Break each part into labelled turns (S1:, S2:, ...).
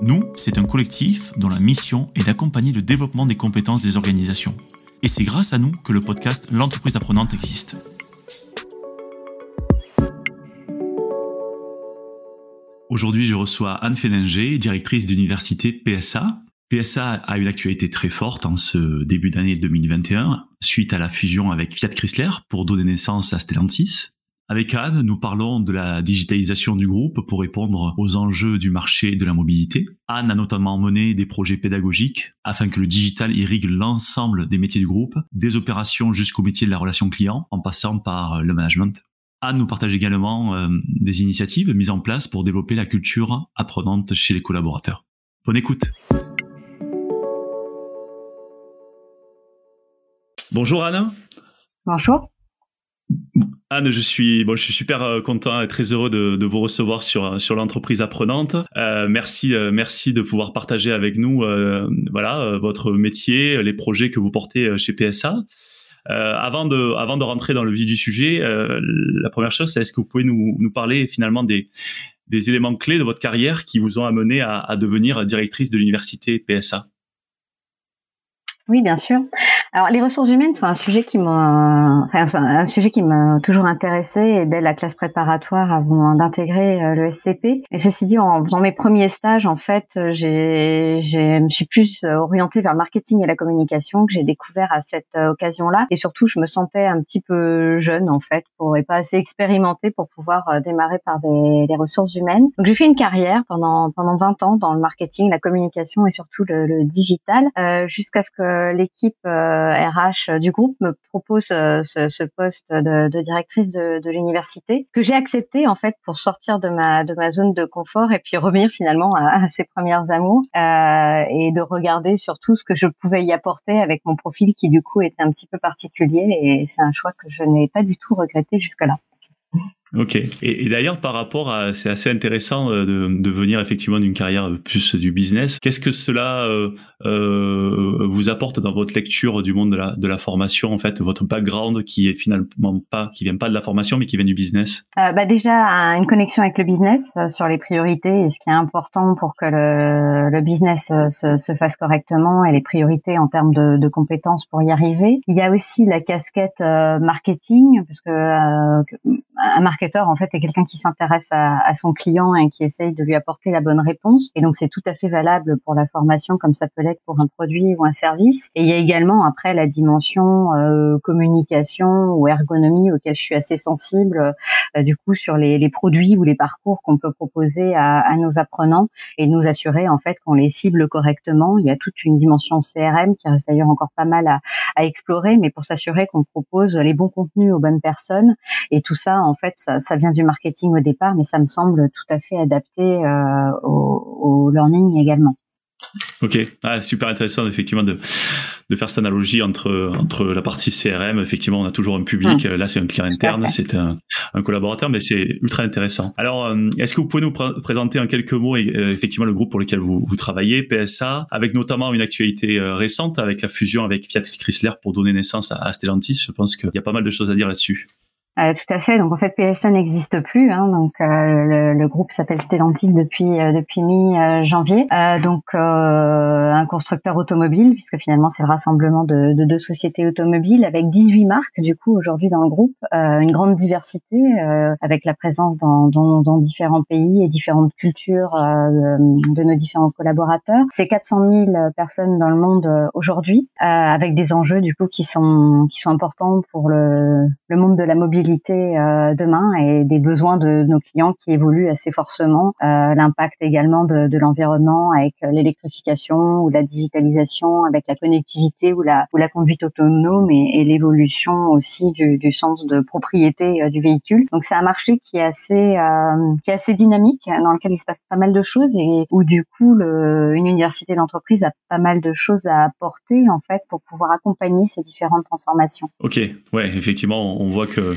S1: Nous, c'est un collectif dont la mission est d'accompagner le développement des compétences des organisations. Et c'est grâce à nous que le podcast L'entreprise apprenante existe. Aujourd'hui, je reçois Anne Féninger, directrice d'université PSA. PSA a une actualité très forte en ce début d'année 2021, suite à la fusion avec Fiat Chrysler pour donner naissance à Stellantis. Avec Anne, nous parlons de la digitalisation du groupe pour répondre aux enjeux du marché de la mobilité. Anne a notamment mené des projets pédagogiques afin que le digital irrigue l'ensemble des métiers du groupe, des opérations jusqu'au métier de la relation client, en passant par le management. Anne nous partage également euh, des initiatives mises en place pour développer la culture apprenante chez les collaborateurs. Bonne écoute. Bonjour Anne.
S2: Bonjour.
S1: Anne, je suis bon, je suis super euh, content et très heureux de, de vous recevoir sur sur l'entreprise apprenante. Euh, merci, euh, merci de pouvoir partager avec nous, euh, voilà, votre métier, les projets que vous portez chez PSA. avant de avant de rentrer dans le vif du sujet, la première chose, c'est est-ce que vous pouvez nous nous parler finalement des des éléments clés de votre carrière qui vous ont amené à, à devenir directrice de l'université PSA.
S2: Oui, bien sûr. Alors, les ressources humaines sont un sujet qui m'a, enfin, un sujet qui m'a toujours intéressé dès la classe préparatoire avant d'intégrer euh, le SCP. Et ceci dit, en faisant mes premiers stages, en fait, j'ai, j'ai, me suis plus orientée vers le marketing et la communication que j'ai découvert à cette euh, occasion-là. Et surtout, je me sentais un petit peu jeune, en fait, et pas assez expérimentée pour pouvoir euh, démarrer par des, des ressources humaines. Donc, j'ai fait une carrière pendant pendant 20 ans dans le marketing, la communication et surtout le, le digital, euh, jusqu'à ce que l'équipe RH euh, du groupe me propose euh, ce, ce poste de, de, directrice de, de l'université que j'ai accepté en fait pour sortir de ma de ma zone de confort et puis revenir finalement à, à ses premières amours euh, et de regarder surtout ce que je pouvais y apporter avec mon profil qui du coup était un petit peu particulier et c'est un choix que je n'ai pas du tout regretté jusque-là.
S1: Ok. Et, d'ailleurs, par rapport à, c'est assez intéressant euh, de, de venir effectivement d'une carrière plus du business. Qu'est-ce que cela euh, euh, vous apporte dans votre lecture du monde de la, de la formation, en fait, votre background qui est finalement pas, qui vient pas de la formation, mais qui vient du business?
S2: Euh, bah Déjà, une connexion avec le business euh, sur les priorités et ce qui est important pour que le, le business se, se, fasse correctement et les priorités en termes de, de, compétences pour y arriver. Il y a aussi la casquette marketing, parce que un marketing en fait est quelqu'un qui s'intéresse à, son client et qui essaye de lui apporter la bonne réponse. Et donc c'est tout à fait valable pour la formation comme ça peut l'être pour un produit ou un service. Et il y a également après la dimension euh, communication ou ergonomie auquel je suis assez sensible euh, du coup sur les, produits ou les parcours qu'on peut proposer à, nos apprenants et nous assurer en fait qu'on les cible correctement. Il y a toute une dimension CRM qui reste d'ailleurs encore pas mal à, à explorer, mais pour s'assurer qu'on propose les bons contenus aux bonnes personnes. Et tout ça en fait ça ça, vient du marketing au départ, mais ça me semble tout à fait adapté euh, au, learning également.
S1: Ok, ah, super intéressant effectivement de, de faire cette analogie entre entre la partie CRM. Effectivement, on a toujours un public. Hum. Là, c'est un client interne, c'est un, un, collaborateur, mais c'est ultra intéressant. Alors, euh, est-ce que vous pouvez nous présenter en quelques mots euh, effectivement le groupe pour lequel vous, vous travaillez, PSA, avec notamment une actualité récente avec la fusion avec Fiat Chrysler pour donner naissance à, à Stellantis. Je pense qu'il y a pas mal de choses à dire là-dessus.
S2: Euh, tout à fait. Donc en fait, PSA n'existe plus. Hein, donc euh, le, le, groupe s'appelle Stellantis depuis euh, depuis mi janvier. donc un constructeur automobile, puisque finalement c'est le rassemblement de, de, deux sociétés automobiles avec 18 marques du coup aujourd'hui dans le groupe, une grande diversité avec la présence dans, dans, dans, différents pays et différentes cultures de, de, nos différents collaborateurs. C'est 400 000 personnes dans le monde aujourd'hui, avec des enjeux du coup qui sont qui sont importants pour le, le monde de la mobilité mobilité demain et des besoins de nos clients qui évoluent assez forcément. L'impact également de, l'environnement avec l'électrification ou la digitalisation, avec la connectivité ou la, ou la conduite autonome et, l'évolution aussi du, sens de propriété du véhicule. Donc c'est un marché qui est assez qui est assez dynamique, dans lequel il se passe pas mal de choses et où du coup une université d'entreprise a pas mal de choses à apporter en fait pour pouvoir accompagner ces différentes transformations.
S1: Ok, ouais, effectivement, on voit que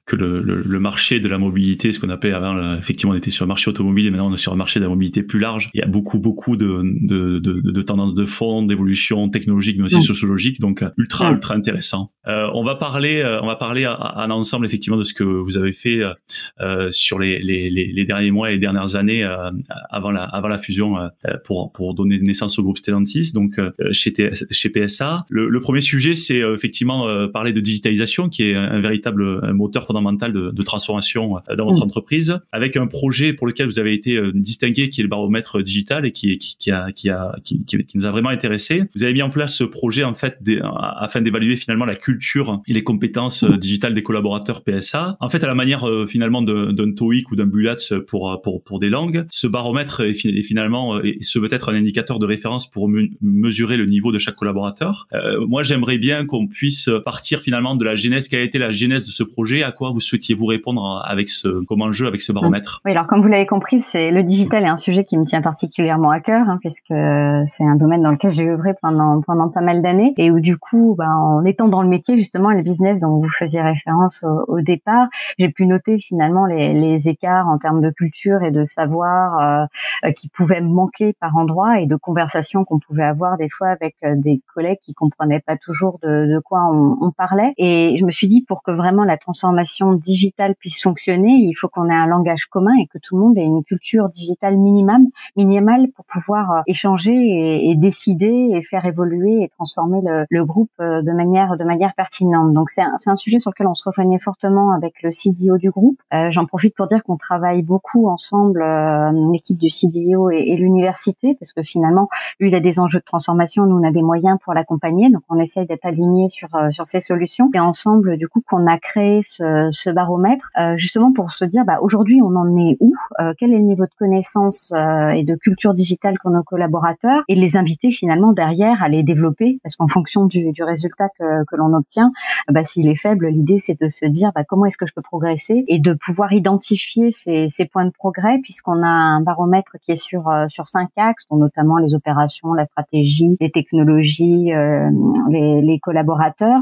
S1: que le, le, marché de la mobilité, ce qu'on appelait avant, effectivement, on était sur le marché automobile et maintenant on est sur le marché de la mobilité plus large. Il y a beaucoup beaucoup de de, de, de tendances de fond, d'évolution technologique mais aussi mm. sociologique, donc ultra mm. ultra intéressant. Euh, on va parler euh, on va parler à, l'ensemble effectivement de ce que vous avez fait euh, sur les, les, les, derniers mois et les dernières années euh, avant la avant la fusion pour pour donner naissance au groupe Stellantis, donc chez chez PSA. Le, le premier sujet, c'est effectivement parler de digitalisation, qui est un, véritable moteur fondamental de, de transformation dans votre mm. entreprise, avec un projet pour lequel vous avez été distingué, qui est le baromètre digital et qui qui, qui a qui a qui, qui, nous a vraiment intéressé. Vous avez mis en place ce projet en fait afin d'évaluer finalement la culture et les compétences digitales des collaborateurs PSA. En fait, à la manière finalement d'un TOEIC ou d'un BULATS pour pour pour des langues, ce baromètre est, finalement et ce veut être un indicateur de référence pour mesurer le niveau de chaque collaborateur. Euh, moi, j'aimerais bien qu'on puisse partir finalement de la genèse. Quelle a été la genèse de ce projet À quoi vous souhaitiez vous répondre avec ce comme enjeu avec ce baromètre?
S2: Oui, alors comme vous l'avez compris, c'est le digital est un sujet qui me tient particulièrement à cœur hein, puisque c'est un domaine dans lequel j'ai œuvré pendant pendant pas mal d'années et où du coup, ben, en étant dans le métier justement, le business dont vous faisiez référence au, départ, j'ai pu noter finalement les, écarts en termes de culture et de savoir euh, qui pouvaient manquer par endroits et de conversations qu'on pouvait avoir des fois avec euh, des collègues qui comprenaient pas toujours de, quoi on, parlait. Et je me suis dit pour que vraiment la transformation digitale puisse fonctionner, il faut qu'on ait un langage commun et que tout le monde ait une culture digitale minimum, minimale pour pouvoir euh, échanger et, décider et faire évoluer et transformer le, groupe de manière de manière pertinente. Donc c'est un, un, sujet sur lequel on se rejoignait fortement avec le CDO du groupe. Euh, J'en profite pour dire qu'on travaille beaucoup ensemble, euh, l'équipe du CDO et, l'université, parce que finalement, lui, il a des enjeux de transformation, nous, on a des moyens pour l'accompagner, donc on essaye d'être alignés sur euh, sur ces solutions. Et ensemble, du coup, qu'on a créé ce, ce baromètre, euh, justement pour se dire, bah, aujourd'hui, on en est où euh, Quel est le niveau de connaissance et de culture digitale qu'ont nos collaborateurs Et les inviter finalement derrière à les développer, parce qu'en fonction du, du résultat que, que l'on obtient, bah, s'il est faible, l'idée c'est de se dire, bah, comment est-ce que je peux progresser et de pouvoir identifier ces, ces points de progrès, puisqu'on a un baromètre qui est sur euh, sur cinq axes, dont notamment les opérations, la stratégie, les technologies, euh, les, les collaborateurs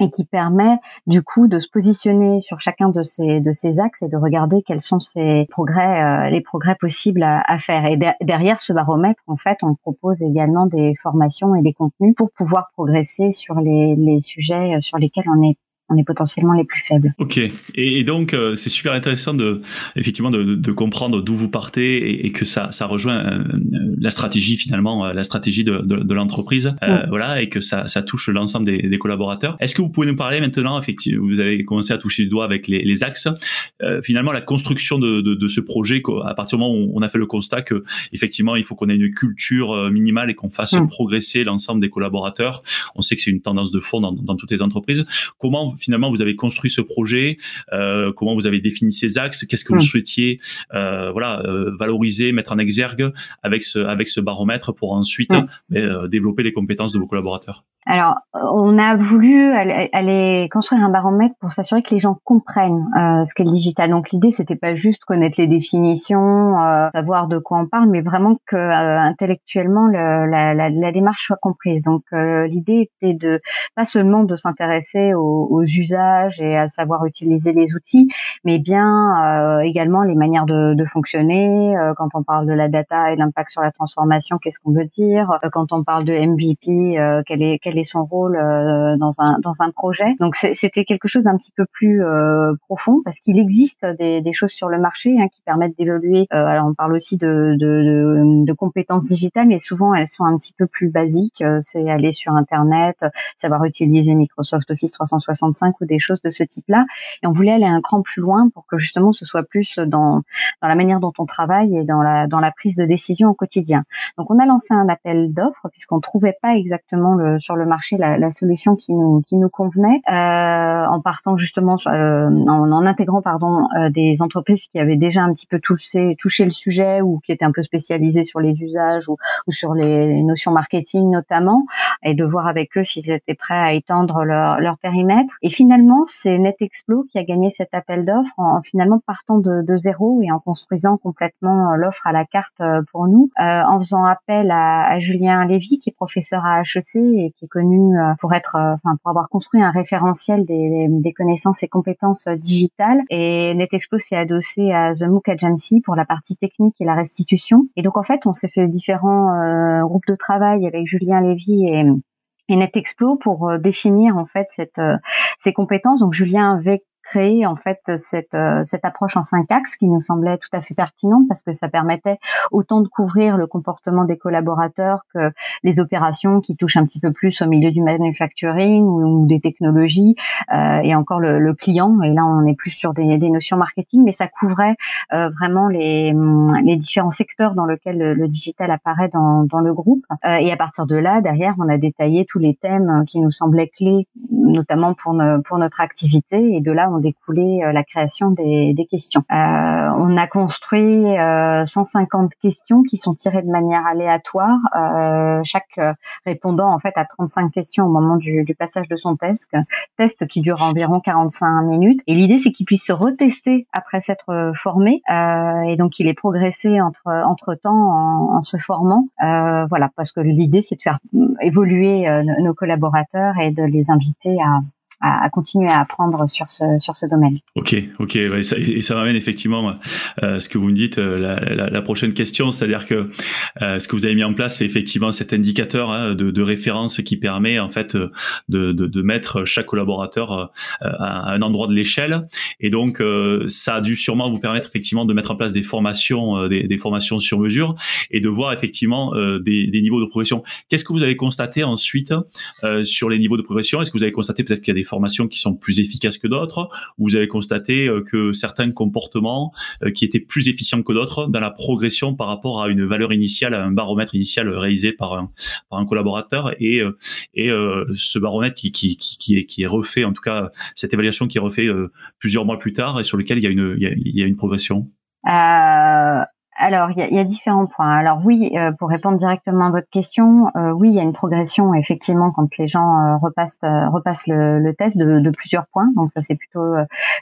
S2: et qui permet du coup de se positionner sur chacun de ces de ces axes et de regarder quels sont ces progrès euh, les progrès possibles à, à faire. Et derrière ce baromètre en fait on propose également des formations et des contenus pour pouvoir progresser sur les, les sujets sur lesquels on est on est potentiellement les plus faibles.
S1: Ok. Et, et donc euh, c'est super intéressant de effectivement de, de comprendre d'où vous partez et, et, que ça ça rejoint euh, la stratégie finalement euh, la stratégie de, de, de l'entreprise voilà et que ça ça touche l'ensemble des, des, collaborateurs. Est-ce que vous pouvez nous parler maintenant effectivement vous avez commencé à toucher du doigt avec les, les axes finalement la construction de, de, ce projet à partir du moment où on a fait le constat que effectivement il faut qu'on ait une culture minimale et qu'on fasse progresser l'ensemble des collaborateurs. On sait que c'est une tendance de fond dans, dans toutes les entreprises. Comment finalement vous avez construit ce projet, euh, comment vous avez défini ces axes, qu'est-ce que vous hmm. souhaitiez euh, voilà euh, valoriser, mettre en exergue avec ce avec ce baromètre pour ensuite hmm. ben, développer les compétences de vos collaborateurs.
S2: Alors, on a voulu aller, construire un baromètre pour s'assurer que les gens comprennent ce qu'est le digital. Donc l'idée, c'était pas juste connaître les définitions, savoir de quoi on parle, mais vraiment que intellectuellement la, la, la, démarche soit comprise. Donc l'idée était de pas seulement de s'intéresser aux, aux usages et à savoir utiliser les outils, mais bien euh, également les manières de, de fonctionner. Euh, quand on parle de la data et l'impact sur la transformation, qu'est-ce qu'on veut dire euh, Quand on parle de MVP, quel est quel est son rôle dans un dans un projet Donc c'était quelque chose d'un petit peu plus profond parce qu'il existe des, des, choses sur le marché hein, qui permettent d'évoluer. alors on parle aussi de, de, de, compétences digitales, mais souvent elles sont un petit peu plus basiques. C'est aller sur Internet, savoir utiliser Microsoft Office 365 ou des choses de ce type-là. Et on voulait aller un cran plus loin pour que justement ce soit plus dans, dans la manière dont on travaille et dans la, dans la prise de décision au quotidien. Donc on a lancé un appel d'offres puisqu'on trouvait pas exactement sur le marché la, solution qui nous qui nous convenait euh, en partant justement euh, en, intégrant pardon euh, des entreprises qui avaient déjà un petit peu touché touché le sujet ou qui étaient un peu spécialisées sur les usages ou, sur les, notions marketing notamment et de voir avec eux s'ils étaient prêts à étendre leur, leur périmètre. Et finalement c'est NetExplo qui a gagné cet appel d'offres en, finalement partant de, zéro et en construisant complètement l'offre à la carte pour nous en faisant appel à, Julien Lévy qui est professeur à HEC et qui est connu pour être enfin pour avoir construit un référentiel des, des connaissances et compétences digitales. Et NetExpo s'est adossé à The MOOC Agency pour la partie technique et la restitution. Et donc en fait, on s'est fait différents euh, groupes de travail avec Julien Lévy et et NetExplo pour euh, définir en fait cette, euh, ces compétences. Donc Julien avait créer en fait cette euh, cette approche en cinq axes qui nous semblait tout à fait pertinente parce que ça permettait autant de couvrir le comportement des collaborateurs que les opérations qui touchent un petit peu plus au milieu du manufacturing ou, des technologies euh, et encore le, le, client. Et là on est plus sur des, des notions marketing mais ça couvrait euh, vraiment les, les différents secteurs dans lesquels le, digital apparaît dans, dans le groupe. Euh, et à partir de là derrière on a détaillé tous les thèmes qui nous semblaient clés notamment pour, pour notre activité. Et de là on découlé euh, la création des, questions. Euh, on a construit 150 euh, questions qui sont tirées de manière aléatoire. chaque répondant en fait a 35 questions au moment du, passage de son test, test qui dure environ 45 minutes. Et l'idée c'est qu'il puisse se retester après s'être formé et donc il est progressé entre entre temps en, en se formant. voilà parce que l'idée c'est de faire évoluer nos collaborateurs et de les inviter à à, à, continuer à apprendre sur ce sur ce domaine.
S1: Ok, ok, ouais, ça, et ça m'amène effectivement euh, ce que vous me dites, euh, la, la, la, prochaine question, c'est-à-dire que euh, ce que vous avez mis en place, c'est effectivement cet indicateur hein, de, de, référence qui permet en fait de, de, de mettre chaque collaborateur euh, à un endroit de l'échelle, et donc euh, ça a dû sûrement vous permettre effectivement de mettre en place des formations, des, des, formations sur mesure, et de voir effectivement des, des, niveaux de progression. Qu'est-ce que vous avez constaté ensuite sur les niveaux de progression? Est-ce que vous avez constaté peut-être qu'il y a des formations qui sont plus efficaces que d'autres Vous avez constaté euh, que certains comportements euh, qui étaient plus efficients que d'autres dans la progression par rapport à une valeur initiale, à un baromètre initial réalisé par un, collaborateur et, euh, et ce baromètre qui, qui, qui, est, qui est refait, en tout cas cette évaluation qui est refait plusieurs mois plus tard et sur lequel il y a une, il y a, une progression
S2: alors, il y a, y a, différents points. Alors oui, euh, pour répondre directement à votre question, euh, oui, il y a une progression effectivement quand les gens euh, repassent repassent le, le test de, de, plusieurs points. Donc ça c'est plutôt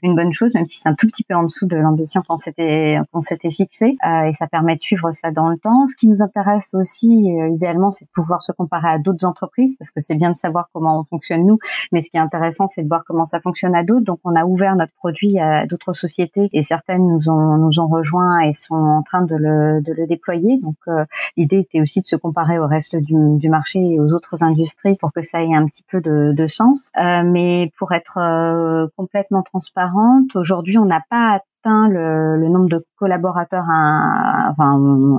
S2: une bonne chose, même si c'est un tout petit peu en dessous de l'ambition qu'on s'était qu'on s'était fixé. et ça permet de suivre ça dans le temps. Ce qui nous intéresse aussi, idéalement, c'est de pouvoir se comparer à d'autres entreprises parce que c'est bien de savoir comment on fonctionne nous, mais ce qui est intéressant, c'est de voir comment ça fonctionne à d'autres. Donc on a ouvert notre produit à d'autres sociétés et certaines nous ont nous ont rejoints et sont en train de de le, de le déployer. Donc euh, l'idée était aussi de se comparer au reste du, du, marché et aux autres industries pour que ça ait un petit peu de, de sens. Euh, mais pour être euh, complètement transparente, aujourd'hui on n'a pas le, nombre de collaborateurs à, enfin,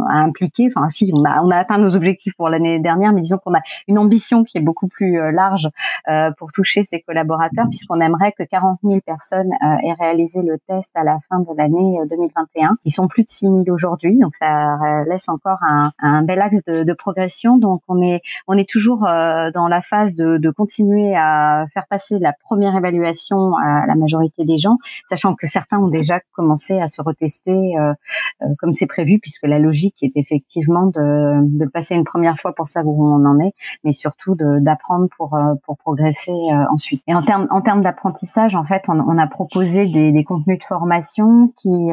S2: impliquer. Si, on a, on a atteint nos objectifs pour l'année dernière, mais disons qu'on a une ambition qui est beaucoup plus euh, large euh, pour toucher ces collaborateurs, puisqu'on aimerait que 40 000 personnes euh, aient réalisé le test à la fin de l'année 2021. Ils sont plus de 6 000 aujourd'hui, donc ça laisse encore un, un bel axe de, de, progression. Donc, on est, on est toujours dans la phase de, de continuer à faire passer la première évaluation à la majorité des gens, sachant que certains ont déjà commencer à se retester euh, euh, comme c'est prévu, puisque la logique est effectivement de, de passer une première fois pour savoir où on en est, mais surtout d'apprendre pour euh, pour progresser ensuite. Et en termes en termes d'apprentissage, en fait, on, on, a proposé des, des contenus de formation qui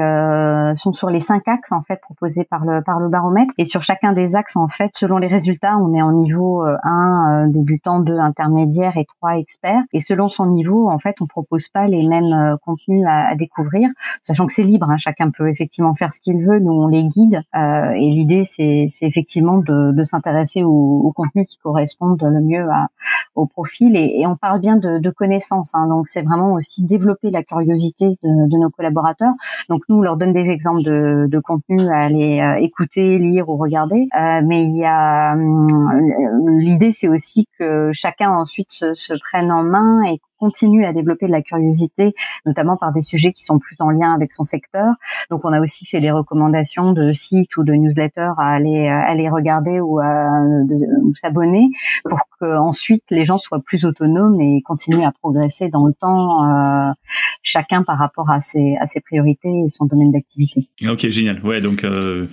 S2: sont sur les cinq axes en fait proposés par le par le baromètre. Et sur chacun des axes, en fait, selon les résultats, on est en niveau 1 débutant, 2 intermédiaire et 3 expert. Et selon son niveau, en fait, on propose pas les mêmes contenus à, à découvrir sachant que c'est libre, hein, chacun peut effectivement faire ce qu'il veut, nous on les guide, euh, et l'idée c'est effectivement de, de s'intéresser aux au contenus qui correspondent le mieux à, au profil, et, et on parle bien de, de connaissances, hein, donc c'est vraiment aussi développer la curiosité de, de, nos collaborateurs. Donc nous on leur donne des exemples de, de contenus à aller euh, écouter, lire ou regarder, euh, mais il y a hum, l'idée c'est aussi que chacun ensuite se, se prenne en main et continue à développer de la curiosité, notamment par des sujets qui sont plus en lien avec son secteur. Donc, on a aussi fait des recommandations de sites ou de newsletters à aller, aller regarder ou à s'abonner pour que ensuite les gens soient plus autonomes et continuent à progresser dans le temps, euh, chacun par rapport à ses, à ses priorités et son domaine d'activité.
S1: Ok, génial. Ouais, donc euh,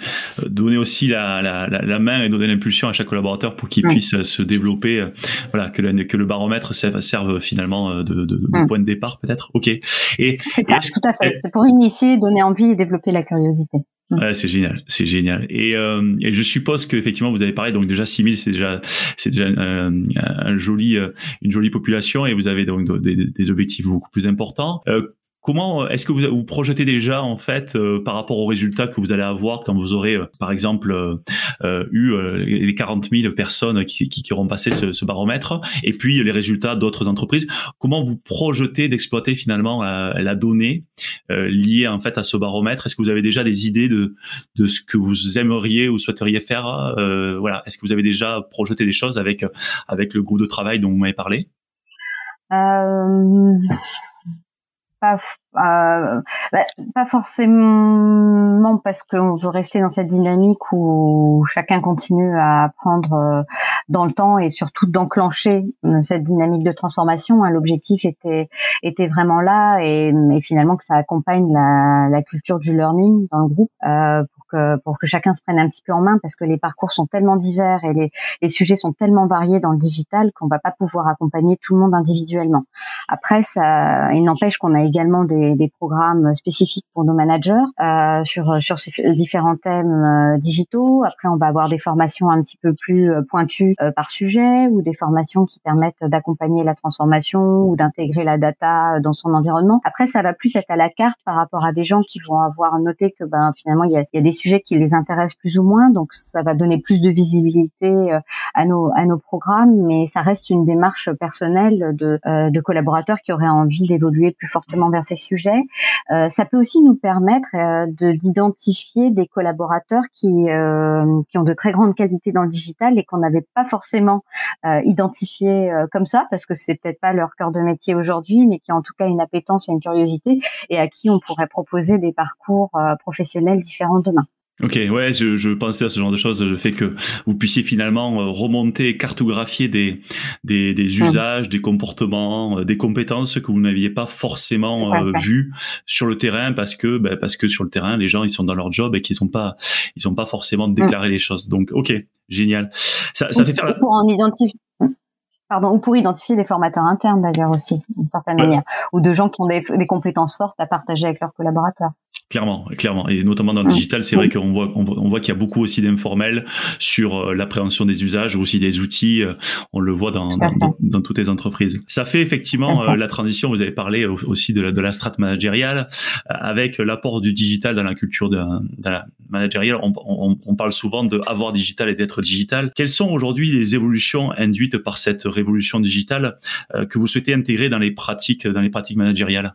S1: donner aussi la, la, la, main et donner l'impulsion à chaque collaborateur pour qu'il puisse se développer. Euh, voilà, que le, que le baromètre serve, serve finalement de, de, de point de départ peut-être. Ok.
S2: Et c'est ça, tout à fait. C'est pour initier, donner envie et développer la curiosité.
S1: Mm. Ouais, c'est génial, c'est génial. Et, euh, et, je suppose que effectivement vous avez parlé donc déjà 6000 c'est déjà c'est déjà euh, un joli euh, une jolie population et vous avez donc des, des objectifs beaucoup plus importants. Euh, Comment euh, est-ce que vous vous projetez déjà en fait euh, par rapport aux résultats que vous allez avoir quand vous aurez euh, par exemple eu les 40 000 personnes qui, qui, auront passé ce, ce, baromètre et puis les résultats d'autres entreprises? Comment vous projetez d'exploiter finalement la donnée liée en fait à ce baromètre? Est-ce que vous avez déjà des idées de de ce que vous aimeriez ou souhaiteriez faire Voilà, est-ce que vous avez déjà projeté des choses avec avec le groupe de travail dont vous m'avez parlé?
S2: Euh pas euh, bah, pas forcément parce qu'on veut rester dans cette dynamique où chacun continue à apprendre euh, dans le temps et surtout d'enclencher euh, cette dynamique de transformation. Hein. L'objectif était était vraiment là et, finalement que ça accompagne la, culture du learning dans le groupe que pour que chacun se prenne un petit peu en main parce que les parcours sont tellement divers et les, les sujets sont tellement variés dans le digital qu'on va pas pouvoir accompagner tout le monde individuellement. Après, ça, il n'empêche qu'on a également des des, programmes spécifiques pour nos managers euh, sur sur ces différents thèmes euh, digitaux. Après, on va avoir des formations un petit peu plus euh, pointues par sujet ou des formations qui permettent d'accompagner la transformation ou d'intégrer la data dans son environnement. Après, ça va plus être à la carte par rapport à des gens qui vont avoir noté que ben finalement il y a, il y a des sujets qui les intéressent plus ou moins, donc ça va donner plus de visibilité à nos à nos programmes, mais ça reste une démarche personnelle de de collaborateurs qui auraient envie d'évoluer plus fortement vers ces sujets euh, ça peut aussi nous permettre euh, de d'identifier des collaborateurs qui euh, qui ont de très grandes qualités dans le digital et qu'on n'avait pas forcément identifié comme ça parce que c'est peut-être pas leur cœur de métier aujourd'hui, mais qui ont en tout cas une appétence et une curiosité et à qui on pourrait proposer des parcours professionnels différents demain.
S1: Ok, ouais, je, je, pensais à ce genre de choses, le fait que vous puissiez finalement euh, remonter, cartographier des, des, des usages, des comportements, euh, des compétences que vous n'aviez pas forcément euh, vues sur le terrain parce que ben, parce que sur le terrain, les gens ils sont dans leur job et qu'ils sont pas ils sont pas forcément mm. déclaré les choses. Donc, ok, génial.
S2: Ça, ça fait faire. Pour en identifier. Pardon, ou pour identifier des formateurs internes d'ailleurs aussi, d'une certaine manière, ou de gens qui ont des, des compétences fortes à partager avec leurs collaborateurs.
S1: Clairement, clairement, et notamment dans le digital, c'est vrai qu'on voit, on voit, qu'il y a beaucoup aussi d'informels sur euh, l'appréhension des usages, aussi des outils. Euh, on le voit dans, dans, toutes les entreprises. Ça fait effectivement euh, la transition. Vous avez parlé aussi de la, de la strate managériale avec l'apport du digital dans la culture de, la managériale. On, on, on, parle souvent de avoir digital et d'être digital. Quelles sont aujourd'hui les évolutions induites par cette révolution digitale que vous souhaitez intégrer dans les pratiques, dans les pratiques managériales?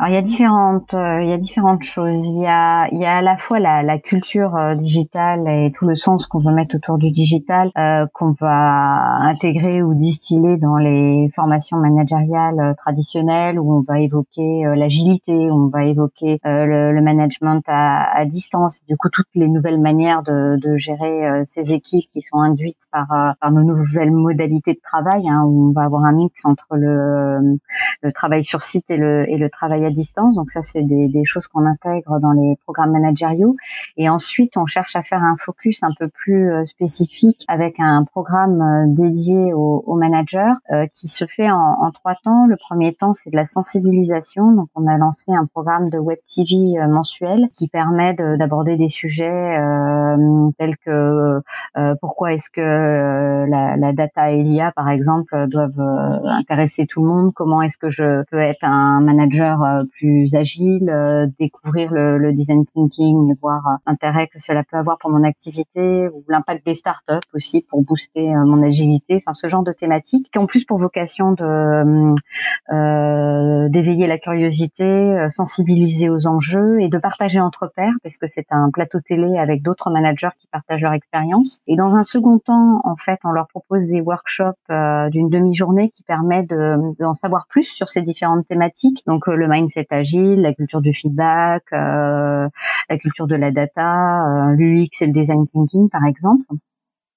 S2: Alors il y a différentes, euh, il y a différentes choses. Il y a, il y a à la fois la, la culture euh, digitale et tout le sens qu'on veut mettre autour du digital, euh, qu'on va intégrer ou distiller dans les formations managériales euh, traditionnelles, où on va évoquer l'agilité, on va évoquer le, le, management à, à, distance, du coup toutes les nouvelles manières de, de gérer ces équipes qui sont induites par, par nos nouvelles modalités de travail, hein, où on va avoir un mix entre le, le travail sur site et le, et le travail à distance. Donc ça, c'est des, choses qu'on intègre dans les programmes managériaux. Et ensuite, on cherche à faire un focus un peu plus euh, spécifique avec un programme euh, dédié aux, managers euh, qui se fait en, trois temps. Le premier temps, c'est de la sensibilisation. Donc on a lancé un programme de web TV mensuel qui permet d'aborder des sujets tels que pourquoi est-ce que la, data et l'IA, par exemple, doivent intéresser tout le monde? Comment est-ce que je peux être un manager plus agile, découvrir le, le, design thinking, voir l'intérêt que cela peut avoir pour mon activité ou l'impact des startups aussi pour booster mon agilité. Enfin, ce genre de thématiques qui ont plus pour vocation de d'éveiller la curiosité, sensibiliser aux enjeux et de partager entre pairs parce que c'est un plateau télé avec d'autres managers qui partagent leur expérience. Et dans un second temps, en fait, on leur propose des workshops euh, d'une demi-journée qui permet d'en savoir plus sur ces différentes thématiques. Donc euh, le mindset agile, la culture du feedback, euh, la culture de la data, l'UX et le design thinking par exemple.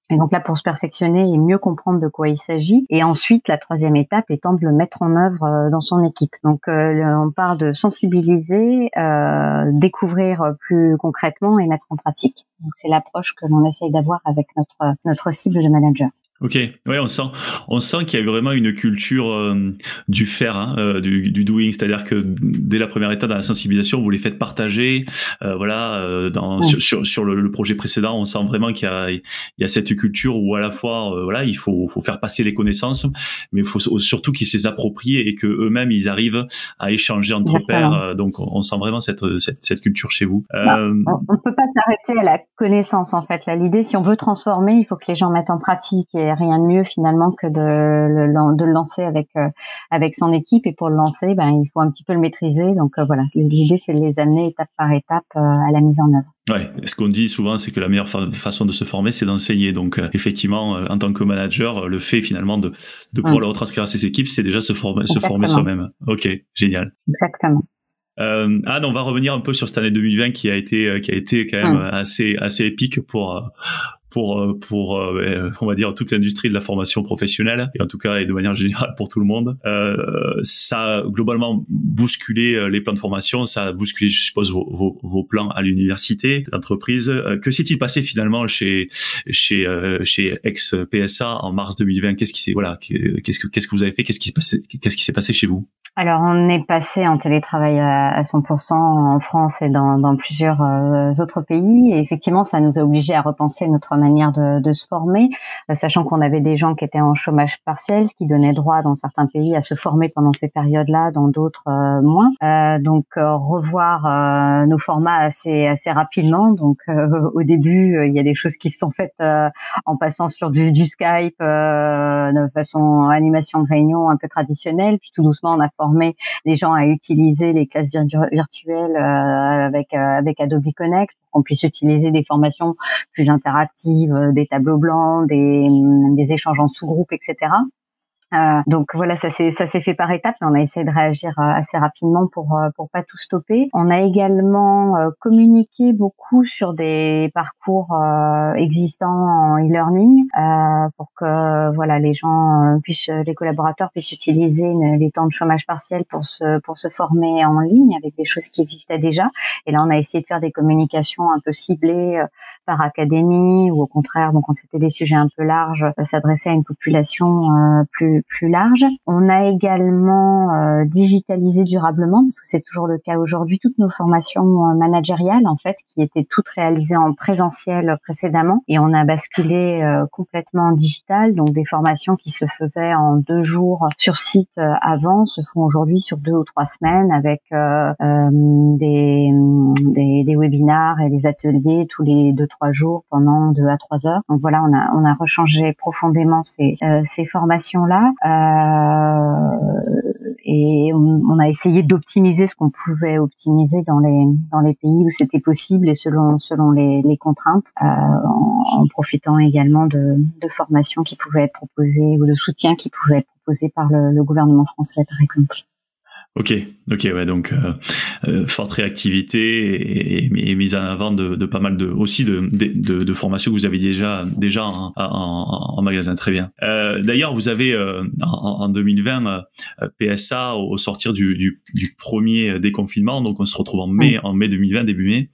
S2: Et donc là, pour se perfectionner et mieux comprendre de quoi il s'agit. Et ensuite, la troisième étape étant de le mettre en œuvre euh, dans son équipe. Donc, euh, on part de sensibiliser, euh, découvrir plus concrètement et mettre en pratique. Donc, c'est l'approche que l'on essaye d'avoir avec notre notre cible de manager.
S1: Ok, ouais, on sent, on sent qu'il y a vraiment une culture euh, du faire, hein, euh, du, du, doing, c'est-à-dire que dès la première étape dans la sensibilisation, vous les faites partager, euh, voilà, dans, sur, sur, sur le, projet précédent, on sent vraiment qu'il y a, il y a cette culture où à la fois, voilà, il faut, faut faire passer les connaissances, mais il faut surtout qu'ils s'y approprient et que eux-mêmes ils arrivent à échanger entre pairs. donc, on sent vraiment cette, cette, cette culture chez vous.
S2: Bah, on ne peut pas s'arrêter à la connaissance en fait. Là, l'idée, si on veut transformer, il faut que les gens mettent en pratique et rien de mieux finalement que de le, de le lancer avec euh, avec son équipe et pour le lancer, ben il faut un petit peu le maîtriser. Donc euh, voilà, l'idée c'est de les amener étape par étape euh, à la mise en œuvre.
S1: Ouais, ce qu'on dit souvent, c'est que la meilleure façon de se former, c'est d'enseigner. Donc, effectivement, en tant que manager, le fait finalement de, de pouvoir le retranscrire à ses équipes, c'est déjà se former, se former soi-même. Ok, génial.
S2: Exactement.
S1: Euh, Anne, on va revenir un peu sur cette année 2020 qui a été qui a été quand même assez assez épique pour pour euh, pour euh, ben, on va dire toute l'industrie de la formation professionnelle et en tout cas et de manière générale pour tout le monde. Euh, ça a globalement bousculé les plans de formation, ça a bousculé, je suppose, vos, vos, vos plans à l'université, l'entreprise. Que s'est-il passé finalement chez chez chez ex PSA en mars 2020 Qu'est-ce qui s'est voilà Qu'est-ce que qu'est-ce que vous avez fait? Qu'est-ce qui s'est passé Qu'est-ce qui s'est passé chez vous?
S2: Alors, on est passé en télétravail à, 100% en France et dans, dans plusieurs autres pays. Et effectivement, ça nous a obligés à repenser notre manière de, de se former, euh, sachant qu'on avait des gens qui étaient en chômage partiel, ce qui donnait droit dans certains pays à se former pendant ces périodes-là, dans d'autres euh, moins. Euh, donc revoir nos formats assez assez rapidement. Donc au début, il y a des choses qui se sont faites en passant sur du, du Skype de façon animation de réunion un peu traditionnelle, puis tout doucement on a formé les gens à utiliser les classes virtuelles avec avec Adobe Connect qu'on puisse utiliser des formations plus interactives, euh, des tableaux blancs, des, des échanges en sous-groupe, etc. Euh, donc voilà, ça s'est ça s'est fait par étapes, on a essayé de réagir euh, assez rapidement pour euh, pour pas tout stopper. On a également communiqué beaucoup sur des parcours existants en e-learning pour que voilà les gens puissent, les collaborateurs puissent utiliser les temps de chômage partiel pour se pour se former en ligne avec des choses qui existaient déjà. Et là, on a essayé de faire des communications un peu ciblées par académie ou au contraire, donc quand c'était des sujets un peu larges, s'adresser à une population plus plus large. On a également euh, digitalisé durablement, parce que c'est toujours le cas aujourd'hui, toutes nos formations euh, managériales, en fait, qui étaient toutes réalisées en présentiel précédemment, et on a basculé euh, complètement en digital, donc des formations qui se faisaient en deux jours sur site avant se font aujourd'hui sur deux ou trois semaines avec des, des, des webinars et des ateliers tous les deux trois jours pendant deux à trois heures. Donc voilà, on a on a rechangé profondément ces, ces formations là. Euh, et on, a essayé d'optimiser ce qu'on pouvait optimiser dans les dans les pays où c'était possible et selon selon les, les contraintes, euh, en, profitant également de, de formations qui pouvaient être proposées ou de soutien qui pouvaient être proposés par le, le gouvernement français, par exemple.
S1: Ok, ok, ouais, donc euh, euh, forte réactivité et, mise en avant de, de, pas mal de aussi de, de, de, formations que vous avez déjà déjà en, en, en magasin, très bien. Euh, D'ailleurs, vous avez euh, en, en, 2020 euh, PSA au, sortir du, du, du, premier déconfinement, donc on se retrouve en mai, en mai 2020, début mai,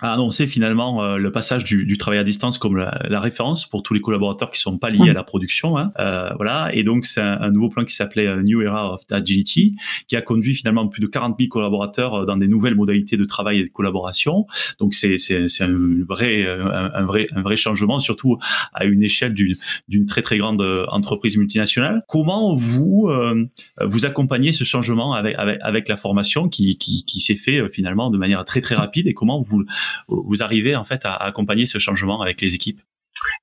S1: a annoncé finalement euh, le passage du, du, travail à distance comme la, la, référence pour tous les collaborateurs qui sont pas liés à la production. Hein. Euh, voilà, et donc c'est un, nouveau plan qui s'appelait euh, New Era of Agility, qui a conduit finalement plus de 40 000 collaborateurs euh, dans des nouvelles modalités de travail et de collaboration. Donc c'est c'est c'est un vrai un, vrai un vrai changement, surtout à une échelle d'une d'une très très grande entreprise multinationale. Comment vous euh, vous accompagnez ce changement avec avec, avec la formation qui qui, qui s'est fait finalement de manière très très rapide et comment vous vous arrivez en fait à accompagner ce changement avec les équipes?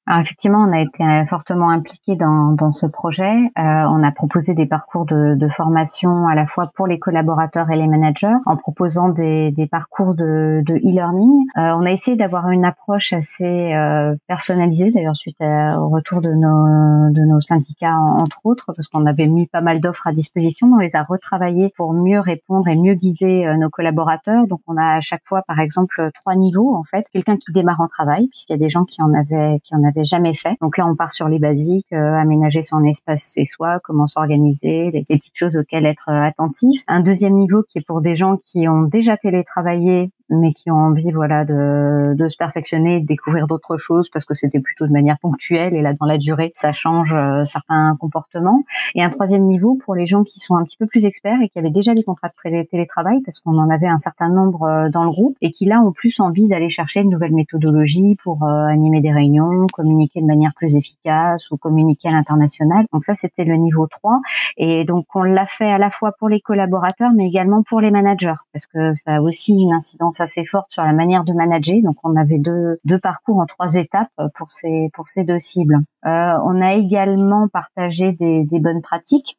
S2: Alors effectivement, on a été euh, fortement impliqué dans, dans ce projet. Euh, on a proposé des parcours de, de, formation à la fois pour les collaborateurs et les managers, en proposant des, des parcours de e-learning. euh, on a essayé d'avoir une approche assez euh, personnalisée, d'ailleurs suite au retour de nos, de nos syndicats entre autres, parce qu'on avait mis pas mal d'offres à disposition. On les a retravaillées pour mieux répondre et mieux guider euh, nos collaborateurs. Donc on a à chaque fois, par exemple, trois niveaux en fait. Quelqu'un qui démarre en travail, puisqu'il y a des gens qui en avaient qui en jamais fait. Donc là, on part sur les basiques, euh, aménager son espace chez soi, comment s'organiser, les, petites choses auxquelles être euh, attentif. Un deuxième niveau qui est pour des gens qui ont déjà télétravaillé mais qui ont envie voilà de, de se perfectionner, de découvrir d'autres choses parce que c'était plutôt de manière ponctuelle et là dans la durée ça change euh, certains comportements. Et un troisième niveau pour les gens qui sont un petit peu plus experts et qui avaient déjà des contrats de télétravail parce qu'on en avait un certain nombre euh, dans le groupe et qui là ont plus envie d'aller chercher une nouvelle méthodologie pour euh, animer des réunions, communiquer de manière plus efficace ou communiquer à l'international. Donc ça c'était le niveau 3 et donc on l'a fait à la fois pour les collaborateurs mais également pour les managers parce que ça a aussi une incidence assez forte sur la manière de manager. Donc on avait deux, deux parcours en trois étapes pour ces pour ces deux cibles. Euh, on a également partagé des bonnes pratiques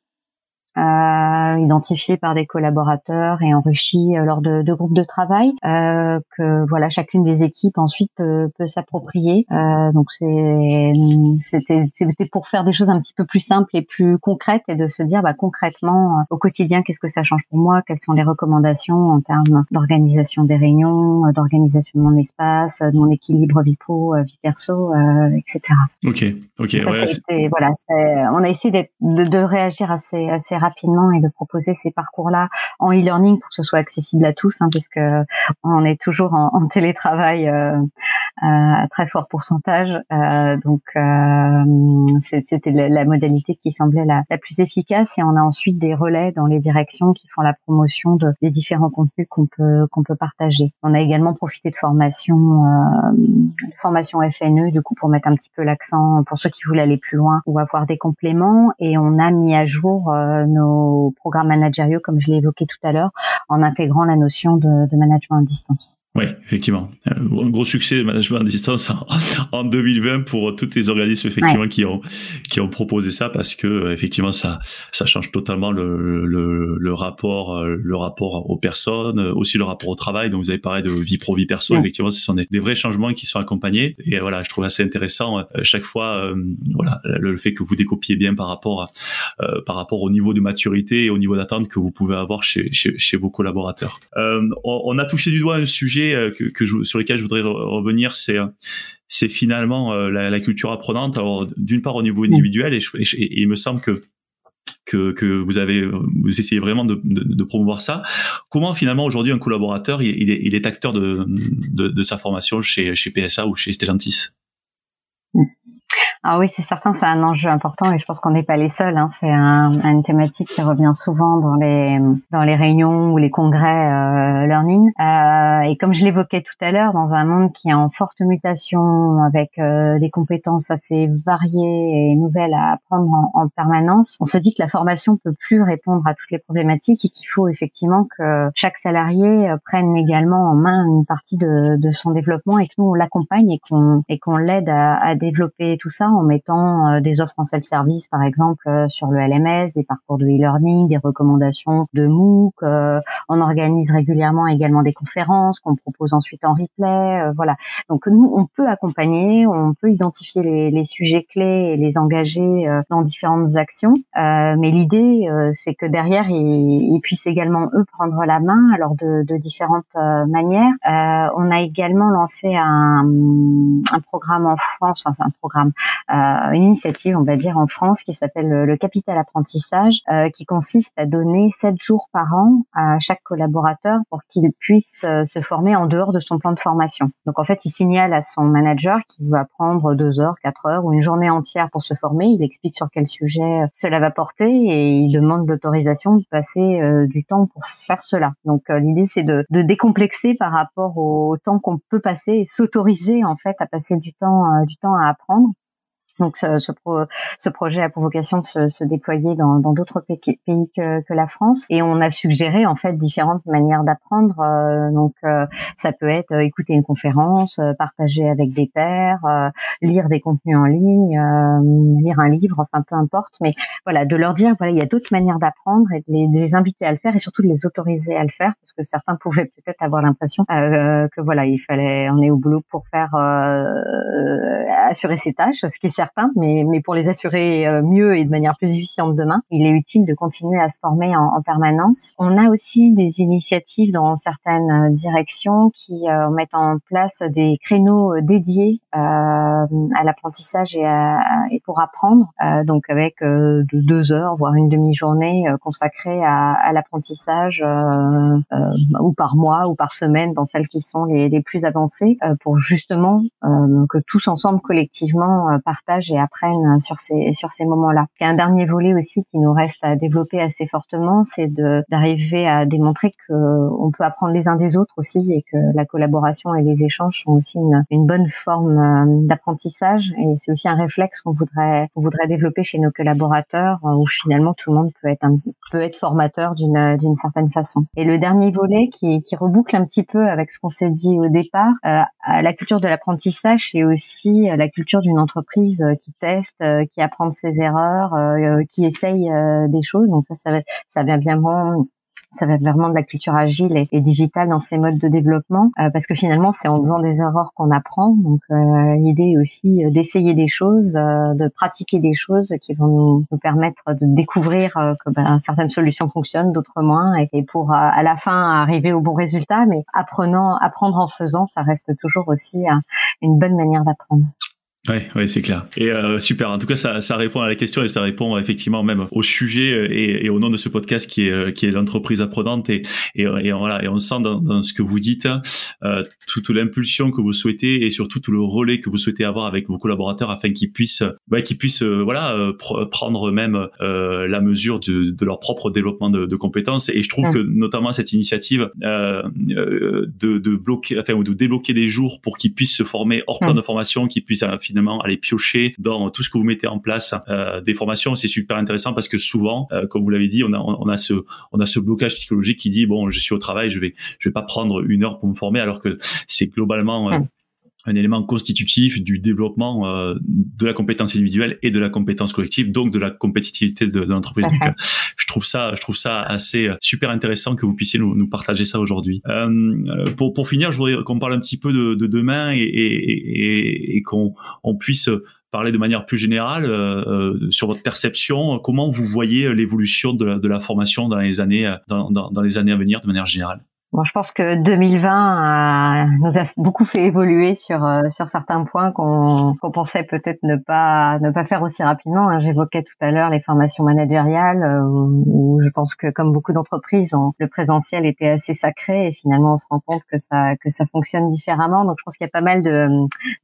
S2: euh, identifié par des collaborateurs et enrichi euh, lors de, de, groupes de travail euh, que voilà chacune des équipes ensuite peut, peut s'approprier. Euh, donc c'est c'était c'était pour faire des choses un petit peu plus simples et plus concrètes et de se dire bah, concrètement euh, au quotidien qu'est-ce que ça change pour moi, quelles sont les recommandations en termes d'organisation des réunions, euh, d'organisation de mon espace, de mon équilibre vie pro, vie perso, etc.
S1: Ok, ok.
S2: ouais, voilà, on a essayé de, de réagir assez assez rapidement rapidement et de proposer ces parcours-là en e-learning pour que ce soit accessible à tous, hein, puisque on est toujours en, télétravail euh, à très fort pourcentage. Euh, donc euh, c'était la, la, modalité qui semblait la, la, plus efficace. Et on a ensuite des relais dans les directions qui font la promotion de, des différents contenus qu'on peut qu'on peut partager. On a également profité de formation euh, de formation FNE du coup pour mettre un petit peu l'accent pour ceux qui voulaient aller plus loin ou avoir des compléments. Et on a mis à jour euh, nos programmes managériaux, comme je l'ai évoqué tout à l'heure, en intégrant la notion de, de management à distance.
S1: Oui, effectivement. Un gros succès de management à distance en, 2020 pour tous les organismes effectivement qui ont qui ont proposé ça parce que effectivement ça ça change totalement le, le, le rapport le rapport aux personnes, aussi le rapport au travail. Donc vous avez parlé de vie pro vie perso. Effectivement, ce sont des, vrais changements qui sont accompagnés et voilà, je trouve assez intéressant euh, chaque fois euh, voilà le, fait que vous décopiez bien par rapport à, euh, par rapport au niveau de maturité et au niveau d'attente que vous pouvez avoir chez chez, chez vos collaborateurs. on, on a touché du doigt un sujet euh, que, sur lesquels je voudrais revenir, c'est c'est finalement euh, la, culture apprenante. Alors d'une part au niveau individuel, et, il me semble que que, que, vous avez vous essayez vraiment de, de, promouvoir ça. Comment finalement aujourd'hui un collaborateur il, est, il est, acteur de, de, sa formation chez, chez PSA ou chez Stellantis?
S2: mm. Ah oui, c'est certain, c'est un enjeu important et je pense qu'on n'est pas les seuls. Hein. C'est un, une thématique qui revient souvent dans les dans les réunions ou les congrès euh, learning. Euh, et comme je l'évoquais tout à l'heure, dans un monde qui est en forte mutation, avec euh, des compétences assez variées et nouvelles à apprendre en, en, permanence, on se dit que la formation peut plus répondre à toutes les problématiques et qu'il faut effectivement que chaque salarié euh, prenne également en main une partie de, de son développement et que nous on l'accompagne et qu'on et qu'on l'aide à, à développer tout ça en mettant euh, des offres en self-service, par exemple, euh, sur le LMS, des parcours de e-learning, des recommandations de MOOC. Euh, on organise régulièrement également des conférences qu'on propose ensuite en replay. voilà. Donc nous, on peut accompagner, on peut identifier les, les sujets clés et les engager dans différentes actions. mais l'idée, c'est que derrière, ils, ils, puissent également eux prendre la main, alors de, de différentes manières. on a également lancé un, un programme en France, enfin un programme une initiative, on va dire, en France qui s'appelle le capital apprentissage, qui consiste à donner sept jours par an à chaque collaborateur pour qu'il puisse se former en dehors de son plan de formation. Donc en fait, il signale à son manager qu'il veut apprendre deux heures, quatre heures ou une journée entière pour se former. Il explique sur quel sujet cela va porter et il demande l'autorisation de passer du temps pour faire cela. Donc l'idée c'est de, de décomplexer par rapport au temps qu'on peut passer et s'autoriser en fait à passer du temps euh, du temps à apprendre donc ce, ce, ce, projet a pour vocation de se, se déployer dans d'autres pays, que, que, la France et on a suggéré en fait différentes manières d'apprendre. Euh, donc euh, ça peut être euh, écouter une conférence, partager avec des pairs, lire des contenus en ligne, lire un livre, enfin peu importe. Mais voilà, de leur dire voilà il y a d'autres manières d'apprendre et de les, de les, inviter à le faire et surtout de les autoriser à le faire parce que certains pouvaient peut-être avoir l'impression que voilà il fallait on est au boulot pour faire assurer ses tâches, ce qui mais, pour les assurer euh, mieux et de manière plus efficiente demain, il est utile de continuer à se former en, en permanence. On a aussi des initiatives dans certaines euh, directions qui euh, mettent en place des créneaux dédiés à l'apprentissage et, pour apprendre, donc avec de deux heures, voire une demi-journée consacrée à, l'apprentissage ou par mois ou par semaine dans celles qui sont les plus avancées, pour justement que tous ensemble collectivement partagent et apprennent sur ces sur ces moments-là. A un dernier volet aussi qui nous reste à développer assez fortement, c'est d'arriver à démontrer que on peut apprendre les uns des autres aussi et que la collaboration et les échanges sont aussi une, une bonne forme euh, d'apprentissage et c'est aussi un réflexe qu'on voudrait qu'on voudrait développer chez nos collaborateurs où finalement tout le monde peut être peut être formateur d'une d'une certaine façon. Et le dernier volet qui qui reboucle un petit peu avec ce qu'on s'est dit au départ, euh, la culture de l'apprentissage c'est aussi la culture d'une entreprise qui teste, euh, qui apprend de ses erreurs, euh, qui essaye euh, des choses. Donc ça, ça, ça vient bien ça va vraiment de la culture agile et, digitale dans ces modes de développement, parce que finalement c'est en faisant des erreurs qu'on apprend. Donc l'idée est aussi d'essayer des choses, de pratiquer des choses qui vont nous, nous permettre de découvrir que ben, certaines solutions fonctionnent, d'autres moins, et, et pour à la fin arriver au bon résultat. Mais apprenant, apprendre en faisant, ça reste toujours aussi une bonne manière d'apprendre.
S1: Ouais, ouais, c'est clair. Et euh, super. En tout cas, ça, ça répond à la question et ça répond effectivement même au sujet euh, et, et au nom de ce podcast qui est euh, qui est l'entreprise apprenante et, et, et voilà et on sent dans, dans ce que vous dites euh, toute l'impulsion que vous souhaitez et surtout tout le relais que vous souhaitez avoir avec vos collaborateurs afin qu'ils puissent ouais, qu'ils puissent voilà prendre même la mesure de, de, leur propre développement de, de compétences. Et je trouve que notamment cette initiative de, de bloquer enfin ou de débloquer des jours pour qu'ils puissent se former hors plan de formation, qu'ils puissent finalement aller piocher dans tout ce que vous mettez en place euh, des formations. C'est super intéressant parce que souvent, euh, comme vous l'avez dit, on a, on a ce, on a ce blocage psychologique qui dit bon, je suis au travail, je vais, je vais pas prendre une heure pour me former, alors que c'est globalement euh, un élément constitutif du développement euh, de la compétence individuelle et de la compétence collective, donc de la compétitivité de, de l'entreprise. Donc, uh-huh. je trouve ça, je trouve ça assez super intéressant que vous puissiez nous, nous partager ça aujourd'hui. Euh, pour, pour finir, je voudrais qu'on parle un petit peu de, de demain et, et, et, et qu'on on puisse parler de manière plus générale euh, sur votre perception. Comment vous voyez l'évolution de la, de la formation dans les années dans, dans, dans les années à venir de manière générale?
S2: Bon, je pense que 2020 nous a beaucoup fait évoluer sur euh, sur certains points qu'on qu'on pensait peut-être ne pas ne pas faire aussi rapidement. Hein. J'évoquais tout à l'heure les formations managériales euh, où, je pense que comme beaucoup d'entreprises, le présentiel était assez sacré et finalement on se rend compte que ça que ça fonctionne différemment. Donc je pense qu'il y a pas mal de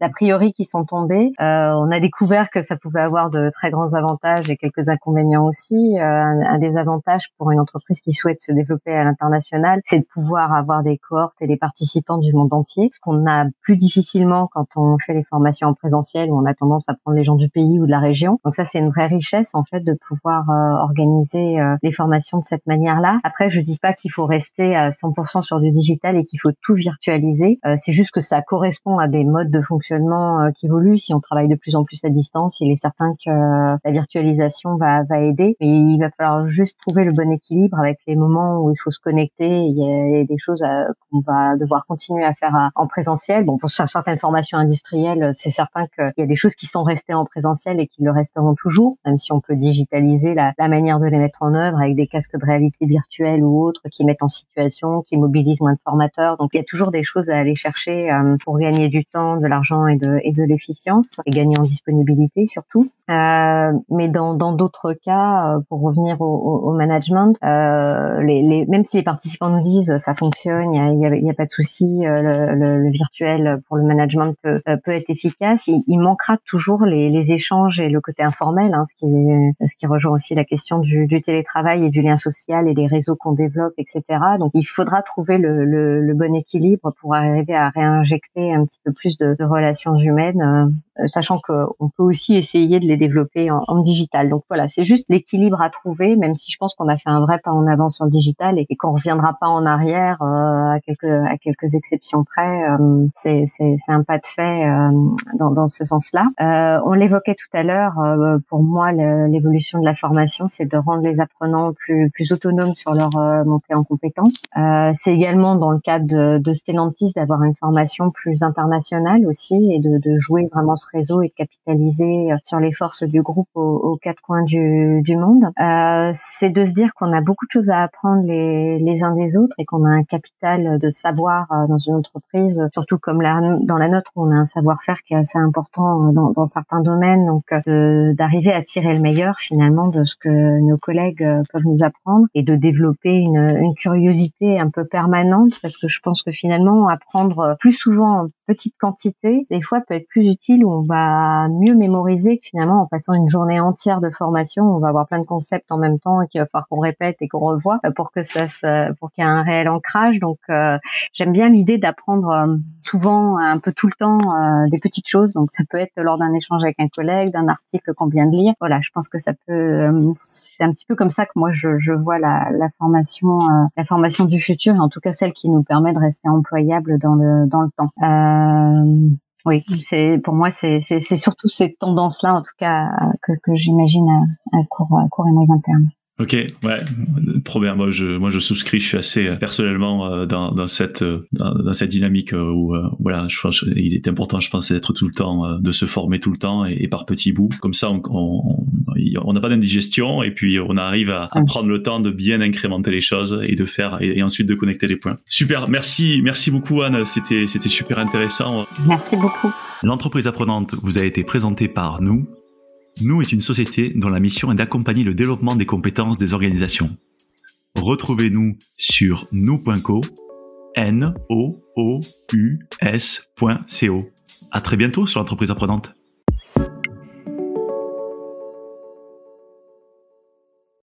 S2: d'a priori qui sont tombés. Euh, on a découvert que ça pouvait avoir de très grands avantages et quelques inconvénients aussi. Euh, un, un des avantages pour une entreprise qui souhaite se développer à l'international, c'est de pouvoir avoir des cohortes et des participants du monde entier, ce qu'on a plus difficilement quand on fait les formations en présentiel où on a tendance à prendre les gens du pays ou de la région. Donc ça, c'est une vraie richesse en fait de pouvoir euh, organiser euh, les formations de cette manière-là. Après, je dis pas qu'il faut rester à 100% sur du digital et qu'il faut tout virtualiser. Euh, c'est juste que ça correspond à des modes de fonctionnement qui évoluent. Si on travaille de plus en plus à distance, il est certain que la virtualisation va, va aider. Mais il va falloir juste trouver le bon équilibre avec les moments où il faut se connecter et des, choses qu'on va devoir continuer à faire en présentiel. Bon, pour certaines formations industrielles, c'est certain qu'il y a des choses qui sont restées en présentiel et qui le resteront toujours, même si on peut digitaliser la, manière de les mettre en œuvre avec des casques de réalité virtuelle ou autres qui mettent en situation, qui mobilisent moins de formateurs. Donc il y a toujours des choses à aller chercher pour gagner du temps, de l'argent et de, l'efficience et gagner en disponibilité surtout. Euh, mais dans d'autres cas, euh, pour revenir au, management, euh, même si les participants nous disent ça fonctionne, il n'y a, y a, pas de souci, euh, le, virtuel pour le management peut, euh, être efficace, il, manquera toujours les, échanges et le côté informel, hein, ce, qui, rejoint aussi la question du, télétravail et du lien social et des réseaux qu'on développe, etc. Donc il faudra trouver le, bon équilibre pour arriver à réinjecter un petit peu plus de, de relations humaines, sachant qu'on peut aussi essayer de les développer en, en digital. Donc voilà, c'est juste l'équilibre à trouver, même si je pense qu'on a fait un vrai pas en avant sur le digital et, qu'on reviendra pas en arrière euh, à quelques à quelques exceptions près. Euh, c'est un pas de fait euh, dans dans ce sens-là. on l'évoquait tout à l'heure. pour moi, l'évolution de la formation, c'est de rendre les apprenants plus plus autonomes sur leur montée en compétences. c'est également dans le cadre de, de Stellantis d'avoir une formation plus internationale aussi et de, de jouer vraiment ce réseau et de capitaliser sur les forces du groupe aux, quatre coins du, du monde, euh, c'est de se dire qu'on a beaucoup de choses à apprendre les, les uns des autres et qu'on a un capital de savoir euh, dans une entreprise, surtout comme la, dans la nôtre, on a un savoir-faire qui est assez important dans, dans certains domaines, donc euh, d'arriver à tirer le meilleur finalement de ce que nos collègues euh, peuvent nous apprendre et de développer une, une curiosité un peu permanente parce que je pense que finalement apprendre plus souvent en petite quantité, des fois peut être plus utile où on va mieux mémoriser finalement en passant une journée entière de formation, on va avoir plein de concepts en même temps et qu'il va falloir qu'on répète et qu'on revoit euh, pour que ça, pour qu'il y ait un réel ancrage. Donc euh, j'aime bien l'idée d'apprendre euh, souvent un peu tout le temps des petites choses. Donc ça peut être lors d'un échange avec un collègue, d'un article qu'on vient de lire. Voilà, je pense que ça peut. c'est un petit peu comme ça que moi je, je vois la, la formation, la formation du futur en tout cas celle qui nous permet de rester employable dans le dans le temps. Oui, c'est pour moi c'est surtout cette tendance-là en tout cas que, que j'imagine à, à, court, à court et moyen terme.
S1: Ok, ouais, trop bien. Moi, je, moi, je souscris. Je suis assez euh, personnellement euh, dans, dans cette euh, dans, cette dynamique où voilà, je pense il est important, je pense, d'être tout le temps, de se former tout le temps et, par petits bouts. Comme ça, on on n'a pas d'indigestion et puis on arrive à, à, prendre le temps de bien incrémenter les choses et de faire et, et, ensuite de connecter les points. Super, merci, merci beaucoup Anne. C'était c'était super intéressant.
S2: Merci beaucoup.
S1: L'entreprise apprenante vous a été présentée par nous. Nous est une société dont la mission est d'accompagner le développement des compétences des organisations. Retrouvez-nous sur nous.co, n o o u s.co. À très bientôt sur l'entreprise apprenante.